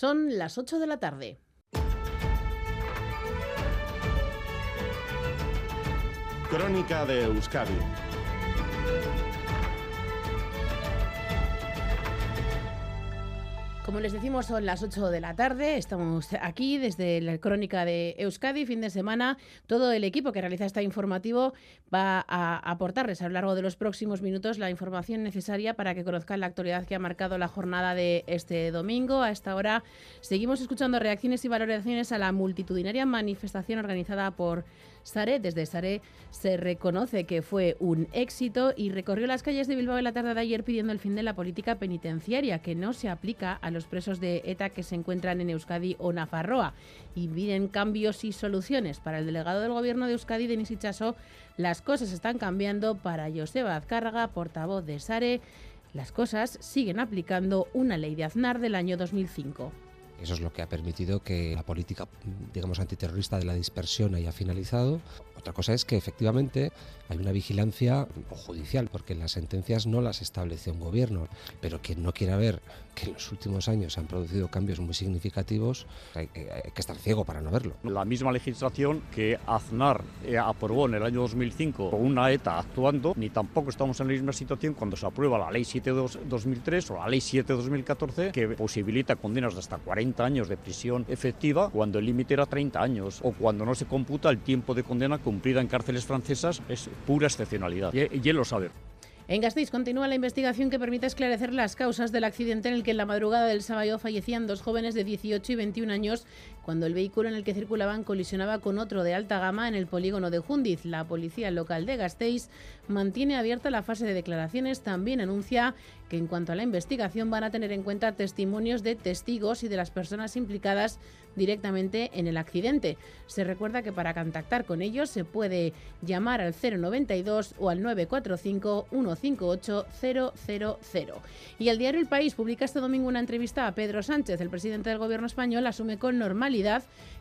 Son las 8 de la tarde. Crónica de Euskadi Como les decimos, son las 8 de la tarde. Estamos aquí desde la crónica de Euskadi, fin de semana. Todo el equipo que realiza este informativo va a aportarles a lo largo de los próximos minutos la información necesaria para que conozcan la actualidad que ha marcado la jornada de este domingo. A esta hora seguimos escuchando reacciones y valoraciones a la multitudinaria manifestación organizada por Sare. Desde Sare se reconoce que fue un éxito y recorrió las calles de Bilbao en la tarde de ayer pidiendo el fin de la política penitenciaria que no se aplica a los presos de ETA que se encuentran en Euskadi o Nafarroa y piden cambios y soluciones. Para el delegado del gobierno de Euskadi, Denis Ichaso, las cosas están cambiando. Para Joseba Azcárraga, portavoz de Sare, las cosas siguen aplicando una ley de Aznar del año 2005. Eso es lo que ha permitido que la política, digamos, antiterrorista de la dispersión haya finalizado. Otra cosa es que efectivamente hay una vigilancia judicial, porque las sentencias no las establece un gobierno, pero quien no quiera ver que en los últimos años se han producido cambios muy significativos, hay, que estar ciego para no verlo. La misma legislación que Aznar eh, aprobó en el año 2005 con una ETA actuando, ni tampoco estamos en la misma situación cuando se aprueba la Ley 7 2003 o la Ley 7 2014, que posibilita condenas de hasta 40 años de prisión efectiva cuando el límite era 30 años, o cuando no se computa el tiempo de condena cumplida en cárceles francesas, es pura excepcionalidad. Y, y él lo sabe. En Gasteiz continúa la investigación que permite esclarecer las causas del accidente en el que en la madrugada del sábado fallecían dos jóvenes de 18 y 21 años cuando el vehículo en el que circulaban colisionaba con otro de alta gama en el polígono de Jundiz. La policía local de Gasteiz mantiene abierta la fase de declaraciones. También anuncia que en cuanto a la investigación van a tener en cuenta testimonios de testigos y de las personas implicadas directamente en el accidente. Se recuerda que para contactar con ellos se puede llamar al 092 o al 945 158 000. Y el diario El País publica este domingo una entrevista a Pedro Sánchez. El presidente del gobierno español asume con normalidad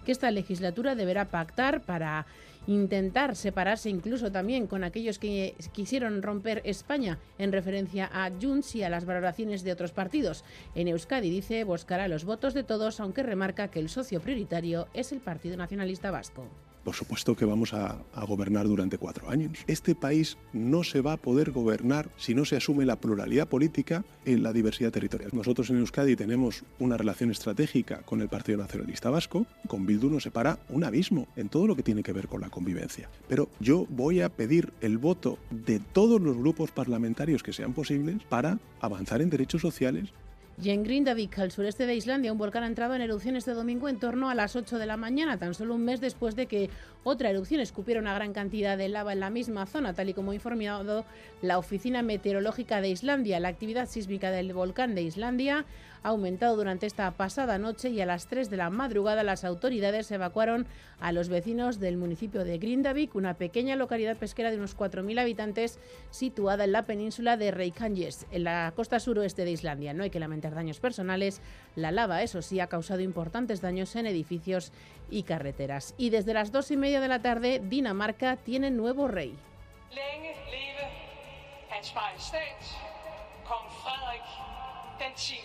que esta legislatura deberá pactar para intentar separarse incluso también con aquellos que quisieron romper España en referencia a Junts y a las valoraciones de otros partidos. En Euskadi dice buscará los votos de todos, aunque remarca que el socio prioritario es el Partido Nacionalista Vasco. Por supuesto que vamos a, gobernar durante cuatro años. Este país no se va a poder gobernar si no se asume la pluralidad política y la diversidad territorial. Nosotros en Euskadi tenemos una relación estratégica con el Partido Nacionalista Vasco. Con Bildu nos separa un abismo en todo lo que tiene que ver con la convivencia. Pero yo voy a pedir el voto de todos los grupos parlamentarios que sean posibles para avanzar en derechos sociales y en Grindavik, al sureste de Islandia, un volcán ha entrado en erupción este domingo en torno a las 8 de la mañana, tan solo un mes después de que otra erupción escupiera una gran cantidad de lava en la misma zona, tal y como ha informado la Oficina Meteorológica de Islandia. La actividad sísmica del volcán de Islandia ha aumentado durante esta pasada noche y a las 3 de la madrugada las autoridades evacuaron a los vecinos del municipio de Grindavik, una pequeña localidad pesquera de unos 4.000 habitantes situada en la península de Reykjanes, en la costa suroeste de Islandia. No hay que lamentar daños personales. La lava, eso sí, ha causado importantes daños en edificios y carreteras. Y desde las dos y media de la tarde, Dinamarca tiene nuevo rey. 感情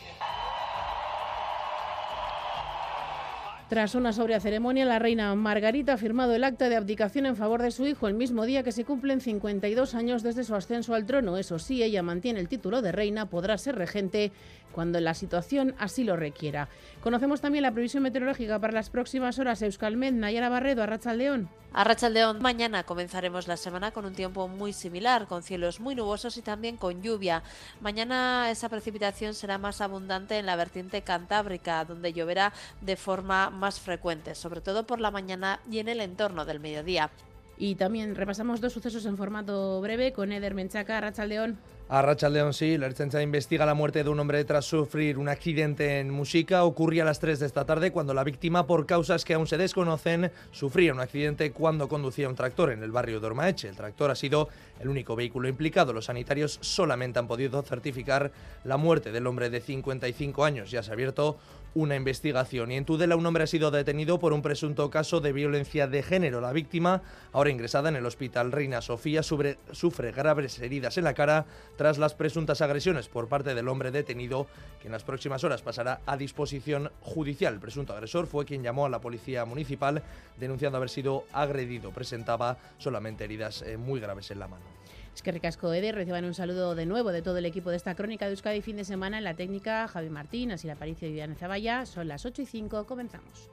Tras una sobria ceremonia, la reina Margarita ha firmado el acta de abdicación en favor de su hijo el mismo día que se cumplen 52 años desde su ascenso al trono. Eso sí, ella mantiene el título de reina, podrá ser regente cuando la situación así lo requiera. Conocemos también la previsión meteorológica para las próximas horas. Euskalmed, Nayara Barredo, Arrachaldeón. Arrachaldeón, mañana comenzaremos la semana con un tiempo muy similar, con cielos muy nubosos y también con lluvia. Mañana esa precipitación será más abundante en la vertiente cantábrica, donde lloverá de forma más frecuente, sobre todo por la mañana y en el entorno del mediodía. Y también repasamos dos sucesos en formato breve con Eder Menchaca, Arrachaldeón. A Rachel León, sí, la Ertzaintza investiga la muerte de un hombre tras sufrir un accidente en Musica. Ocurría a las 3 de esta tarde cuando la víctima, por causas que aún se desconocen, sufría un accidente cuando conducía un tractor en el barrio de Ormaeche. El tractor ha sido el único vehículo implicado. Los sanitarios solamente han podido certificar la muerte del hombre de 55 años. Ya se ha abierto una investigación. Y en Tudela un hombre ha sido detenido por un presunto caso de violencia de género. La víctima, ahora ingresada en el hospital Reina Sofía, sufre graves heridas en la cara tras las presuntas agresiones por parte del hombre detenido, que en las próximas horas pasará a disposición judicial. El presunto agresor fue quien llamó a la policía municipal denunciando haber sido agredido. Presentaba solamente heridas eh, muy graves en la mano. Es que ricasco Eder, reciban un saludo de nuevo de todo el equipo de esta crónica de Euskadi fin de semana en la técnica Javi Martín, así la Aparicio y Viviana Zavalla. Son las 8 y 5, comenzamos.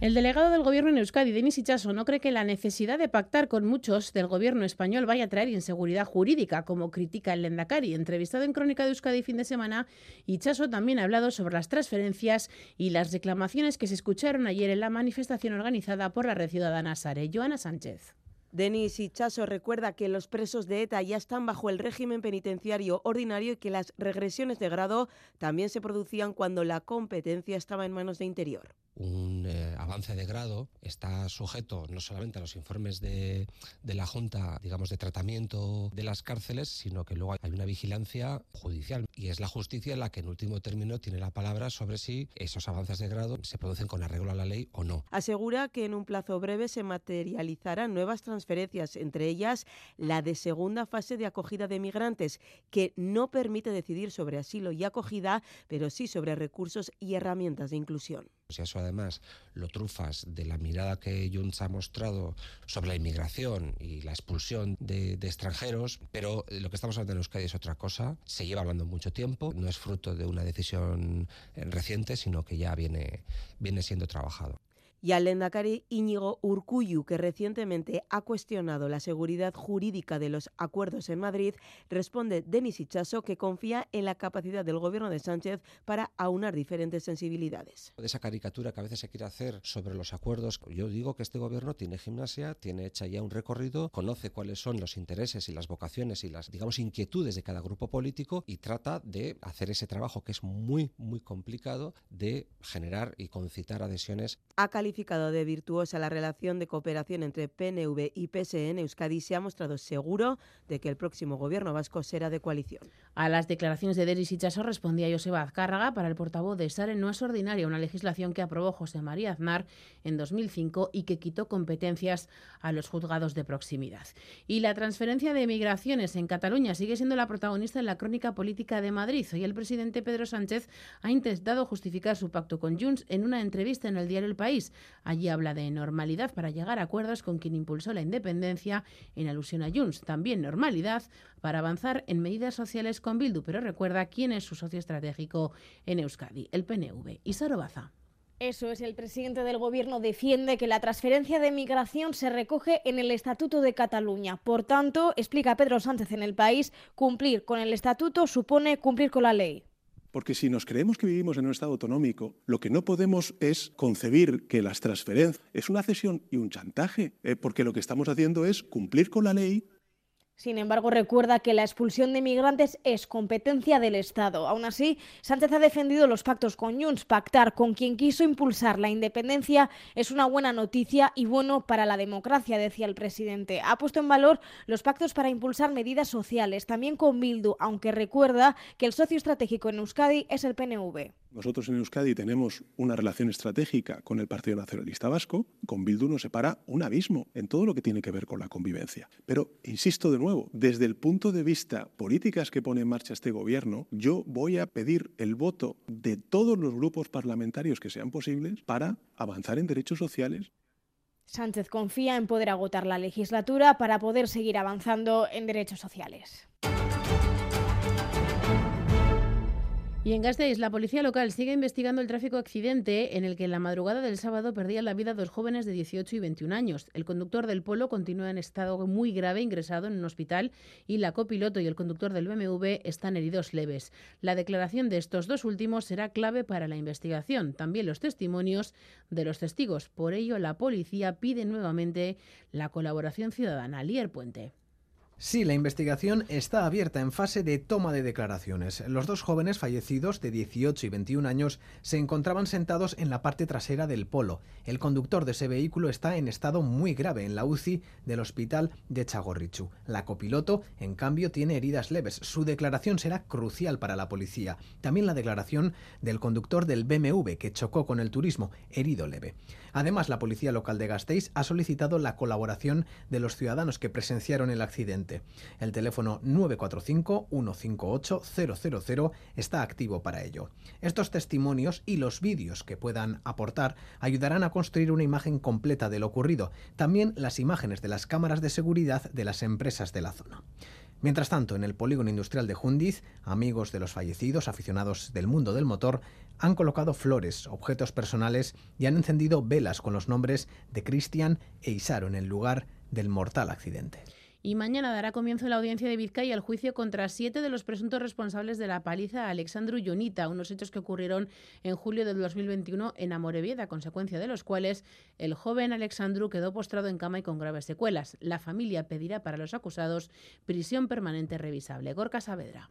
El delegado del Gobierno en Euskadi, Denis Ichaso, no cree que la necesidad de pactar con muchos del Gobierno español vaya a traer inseguridad jurídica, como critica el Lendakari. Entrevistado en Crónica de Euskadi fin de semana, Ichaso también ha hablado sobre las transferencias y las reclamaciones que se escucharon ayer en la manifestación organizada por la red ciudadana Sare. Joana Sánchez. Denis Ichaso recuerda que los presos de ETA ya están bajo el régimen penitenciario ordinario y que las regresiones de grado también se producían cuando la competencia estaba en manos de Interior un eh, avance de grado está sujeto no solamente a los informes de, de, la Junta, digamos, de tratamiento de las cárceles, sino que luego hay una vigilancia judicial y es la justicia la que en último término tiene la palabra sobre si esos avances de grado se producen con arreglo a la ley o no. Asegura que en un plazo breve se materializarán nuevas transferencias, entre ellas la de segunda fase de acogida de migrantes, que no permite decidir sobre asilo y acogida, pero sí sobre recursos y herramientas de inclusión. Si eso además lo trufas de la mirada que Junts ha mostrado sobre la inmigración y la expulsión de, extranjeros, pero lo que estamos hablando en Euskadi es otra cosa, se lleva hablando mucho tiempo, no es fruto de una decisión eh, reciente, sino que ya viene, viene siendo trabajado y al Lendakari Íñigo Urcuyu, que recientemente ha cuestionado la seguridad jurídica de los acuerdos en Madrid, responde Denis Ichaso que confía en la capacidad del gobierno de Sánchez para aunar diferentes sensibilidades. De esa caricatura que a veces se quiere hacer sobre los acuerdos, yo digo que este gobierno tiene gimnasia, tiene hecha ya un recorrido, conoce cuáles son los intereses y las vocaciones y las, digamos, inquietudes de cada grupo político y trata de hacer ese trabajo que es muy, muy complicado de generar y concitar adhesiones calificado de virtuosa la relación de cooperación entre PNV y PSN, Euskadi se ha mostrado seguro de que el próximo gobierno vasco será de coalición. A las declaraciones de Deris Ichaso respondía Joseba Azcárraga para el portavoz de SARE no es ordinaria una legislación que aprobó José María Aznar en 2005 y que quitó competencias a los juzgados de proximidad. Y la transferencia de migraciones en Cataluña sigue siendo la protagonista en la crónica política de Madrid. Hoy el presidente Pedro Sánchez ha intentado justificar su pacto con Junts en una entrevista en el diario El País. Allí habla de normalidad para llegar a acuerdos con quien impulsó la independencia, en alusión a Junts. También normalidad para avanzar en medidas sociales con Bildu, pero recuerda quién es su socio estratégico en Euskadi, el PNV. y Baza. Eso es, el presidente del Gobierno defiende que la transferencia de migración se recoge en el Estatuto de Cataluña. Por tanto, explica Pedro Sánchez en el país, cumplir con el Estatuto supone cumplir con la ley. Porque si nos creemos que vivimos en un Estado autonómico, lo que no podemos es concebir que las transferencias es una cesión y un chantaje, eh, porque lo que estamos haciendo es cumplir con la ley sin embargo, recuerda que la expulsión de migrantes es competencia del Estado. Aún así, Sánchez ha defendido los pactos con Junts. Pactar con quien quiso impulsar la independencia es una buena noticia y bueno para la democracia, decía el presidente. Ha puesto en valor los pactos para impulsar medidas sociales, también con Bildu, aunque recuerda que el socio estratégico en Euskadi es el PNV. Nosotros en Euskadi tenemos una relación estratégica con el Partido Nacionalista Vasco. Con Bildu nos separa un abismo en todo lo que tiene que ver con la convivencia. Pero, insisto de nuevo, desde el punto de vista políticas que pone en marcha este gobierno, yo voy a pedir el voto de todos los grupos parlamentarios que sean posibles para avanzar en derechos sociales Sánchez confía en poder agotar la legislatura para poder seguir avanzando en derechos sociales. Y en Gasteiz, la policía local sigue investigando el tráfico accidente en el que en la madrugada del sábado perdían la vida dos jóvenes de 18 y 21 años. El conductor del Polo continúa en estado muy grave, ingresado en un hospital, y la copiloto y el conductor del BMW están heridos leves. La declaración de estos dos últimos será clave para la investigación, también los testimonios de los testigos. Por ello, la policía pide nuevamente la colaboración ciudadana. Lier Puente. Sí, la investigación está abierta en fase de toma de declaraciones. Los dos jóvenes fallecidos de 18 y 21 años se encontraban sentados en la parte trasera del polo. El conductor de ese vehículo está en estado muy grave en la UCI del hospital de Chagorrichu. La copiloto, en cambio, tiene heridas leves. Su declaración será crucial para la policía. También la declaración del conductor del BMW que chocó con el turismo, herido leve. Además, la policía local de Gasteiz ha solicitado la colaboración de los ciudadanos que presenciaron el accidente. El teléfono 945-158-000 está activo para ello. Estos testimonios y los vídeos que puedan aportar ayudarán a construir una imagen completa de lo ocurrido, también las imágenes de las cámaras de seguridad de las empresas de la zona. Mientras tanto, en el polígono industrial de Jundiz, amigos de los fallecidos, aficionados del mundo del motor, han colocado flores, objetos personales y han encendido velas con los nombres de Cristian e Isaro en el lugar del mortal accidente. Y mañana dará comienzo la audiencia de Vizcaya el juicio contra siete de los presuntos responsables de la paliza a Alexandru Yonita, unos hechos que ocurrieron en julio del 2021 en Amorebieta, a consecuencia de los cuales el joven Alexandru quedó postrado en cama y con graves secuelas. La familia pedirá para los acusados prisión permanente revisable. Gorka Saavedra.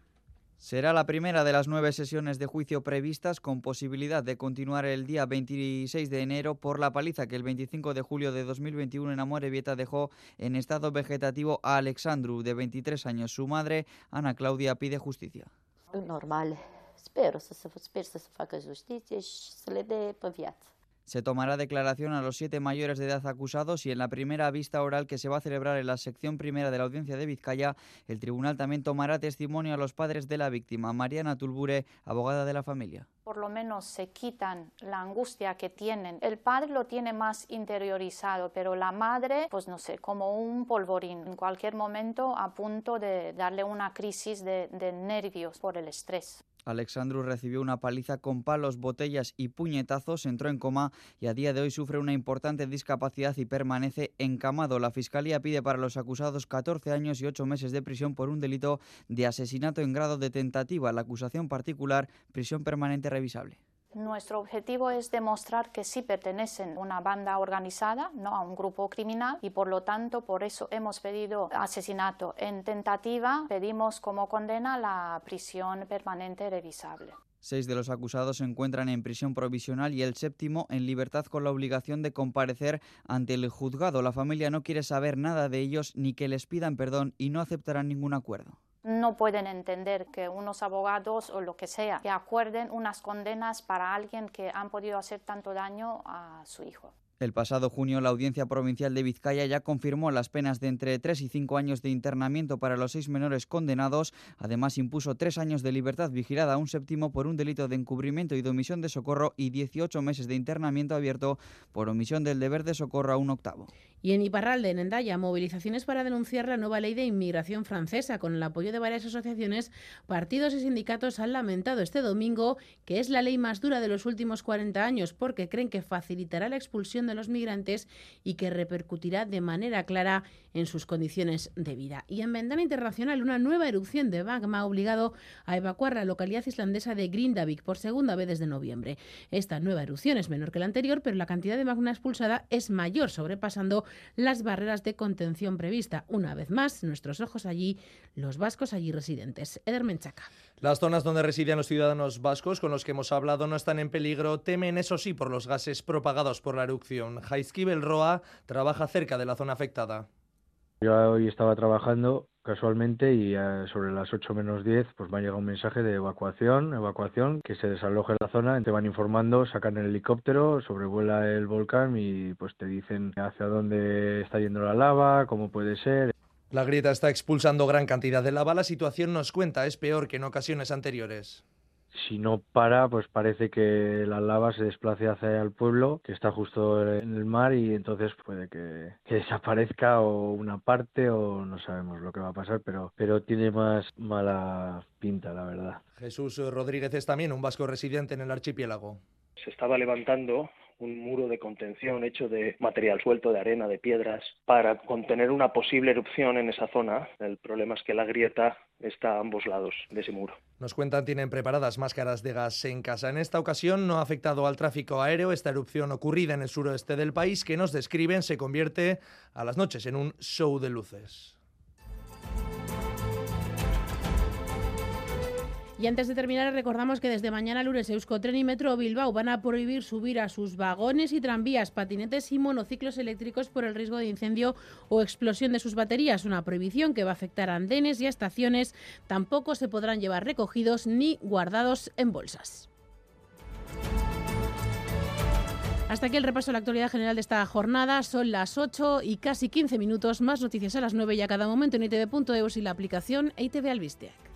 Será la primera de las nueve sesiones de juicio previstas con posibilidad de continuar el día 26 de enero por la paliza que el 25 de julio de 2021 en Amorebieta dejó en estado vegetativo a Alexandru, de 23 años. Su madre, Ana Claudia, pide justicia. Normal. Espero, se, espero se facă justiție și să le pe viață. Se tomará declaración a los siete mayores de edad acusados y en la primera vista oral que se va a celebrar en la sección primera de la audiencia de Vizcaya, el tribunal también tomará testimonio a los padres de la víctima, Mariana Tulbure, abogada de la familia por lo menos se quitan la angustia que tienen. El padre lo tiene más interiorizado, pero la madre, pues no sé, como un polvorín, en cualquier momento a punto de darle una crisis de, de nervios por el estrés. Alexandru recibió una paliza con palos, botellas y puñetazos, entró en coma y a día de hoy sufre una importante discapacidad y permanece encamado. La Fiscalía pide para los acusados 14 años y 8 meses de prisión por un delito de asesinato en grado de tentativa. La acusación particular, prisión permanente revisable. Nuestro objetivo es demostrar que sí pertenecen a una banda organizada, no a un grupo criminal, y por lo tanto por eso hemos pedido asesinato en tentativa, pedimos como condena la prisión permanente revisable. Seis de los acusados se encuentran en prisión provisional y el séptimo en libertad con la obligación de comparecer ante el juzgado. La familia no quiere saber nada de ellos ni que les pidan perdón y no aceptarán ningún acuerdo no pueden entender que unos abogados o lo que sea que acuerden unas condenas para alguien que han podido hacer tanto daño a su hijo. El pasado junio, la Audiencia Provincial de Vizcaya ya confirmó las penas de entre 3 y 5 años de internamiento para los seis menores condenados. Además, impuso tres años de libertad vigilada a un séptimo por un delito de encubrimiento y de omisión de socorro y 18 meses de internamiento abierto por omisión del deber de socorro a un octavo. Y en Iparralde, en Endaya, movilizaciones para denunciar la nueva ley de inmigración francesa. Con el apoyo de varias asociaciones, partidos y sindicatos han lamentado este domingo que es la ley más dura de los últimos 40 años porque creen que facilitará la expulsión de los migrantes y que repercutirá de manera clara en sus condiciones de vida. Y en Ventana Internacional, una nueva erupción de magma ha obligado a evacuar la localidad islandesa de Grindavik por segunda vez desde noviembre. Esta nueva erupción es menor que la anterior, pero la cantidad de magma expulsada es mayor, sobrepasando las barreras de contención prevista. Una vez más, nuestros ojos allí, los vascos allí residentes. Eder Menchaca. Las zonas donde residen los ciudadanos vascos con los que hemos hablado no están en peligro, temen eso sí por los gases propagados por la erupción. Jaizkibel Roa trabaja cerca de la zona afectada. Yo hoy estaba trabajando casualmente y sobre las 8 menos 10 pues me ha llegado un mensaje de evacuación, evacuación, que se desaloje la zona, te van informando, sacan el helicóptero, sobrevuela el volcán y pues te dicen hacia dónde está yendo la lava, cómo puede ser. La grieta está expulsando gran cantidad de lava, la situación nos cuenta es peor que en ocasiones anteriores si no para, pues parece que la lava se desplace hacia el pueblo, que está justo en el mar, y entonces puede que, desaparezca o una parte o no sabemos lo que va a pasar, pero, pero tiene más mala pinta, la verdad. Jesús Rodríguez es también un vasco residente en el archipiélago. Se estaba levantando un muro de contención hecho de material suelto, de arena, de piedras, para contener una posible erupción en esa zona. El problema es que la grieta está a ambos lados de ese muro. Nos cuentan, tienen preparadas máscaras de gas en casa. En esta ocasión no ha afectado al tráfico aéreo esta erupción ocurrida en el suroeste del país que nos describen se convierte a las noches en un show de luces. Y antes de terminar, recordamos que desde mañana lunes Euskotren y Metro Bilbao van a prohibir subir a sus vagones y tranvías, patinetes y monociclos eléctricos por el riesgo de incendio o explosión de sus baterías. Una prohibición que va a afectar a andenes y a estaciones. Tampoco se podrán llevar recogidos ni guardados en bolsas. Hasta aquí el repaso de la actualidad general de esta jornada. Son las 8 y casi 15 minutos. Más noticias a las 9 y a cada momento en itv.eus y la aplicación ITV Albisteac.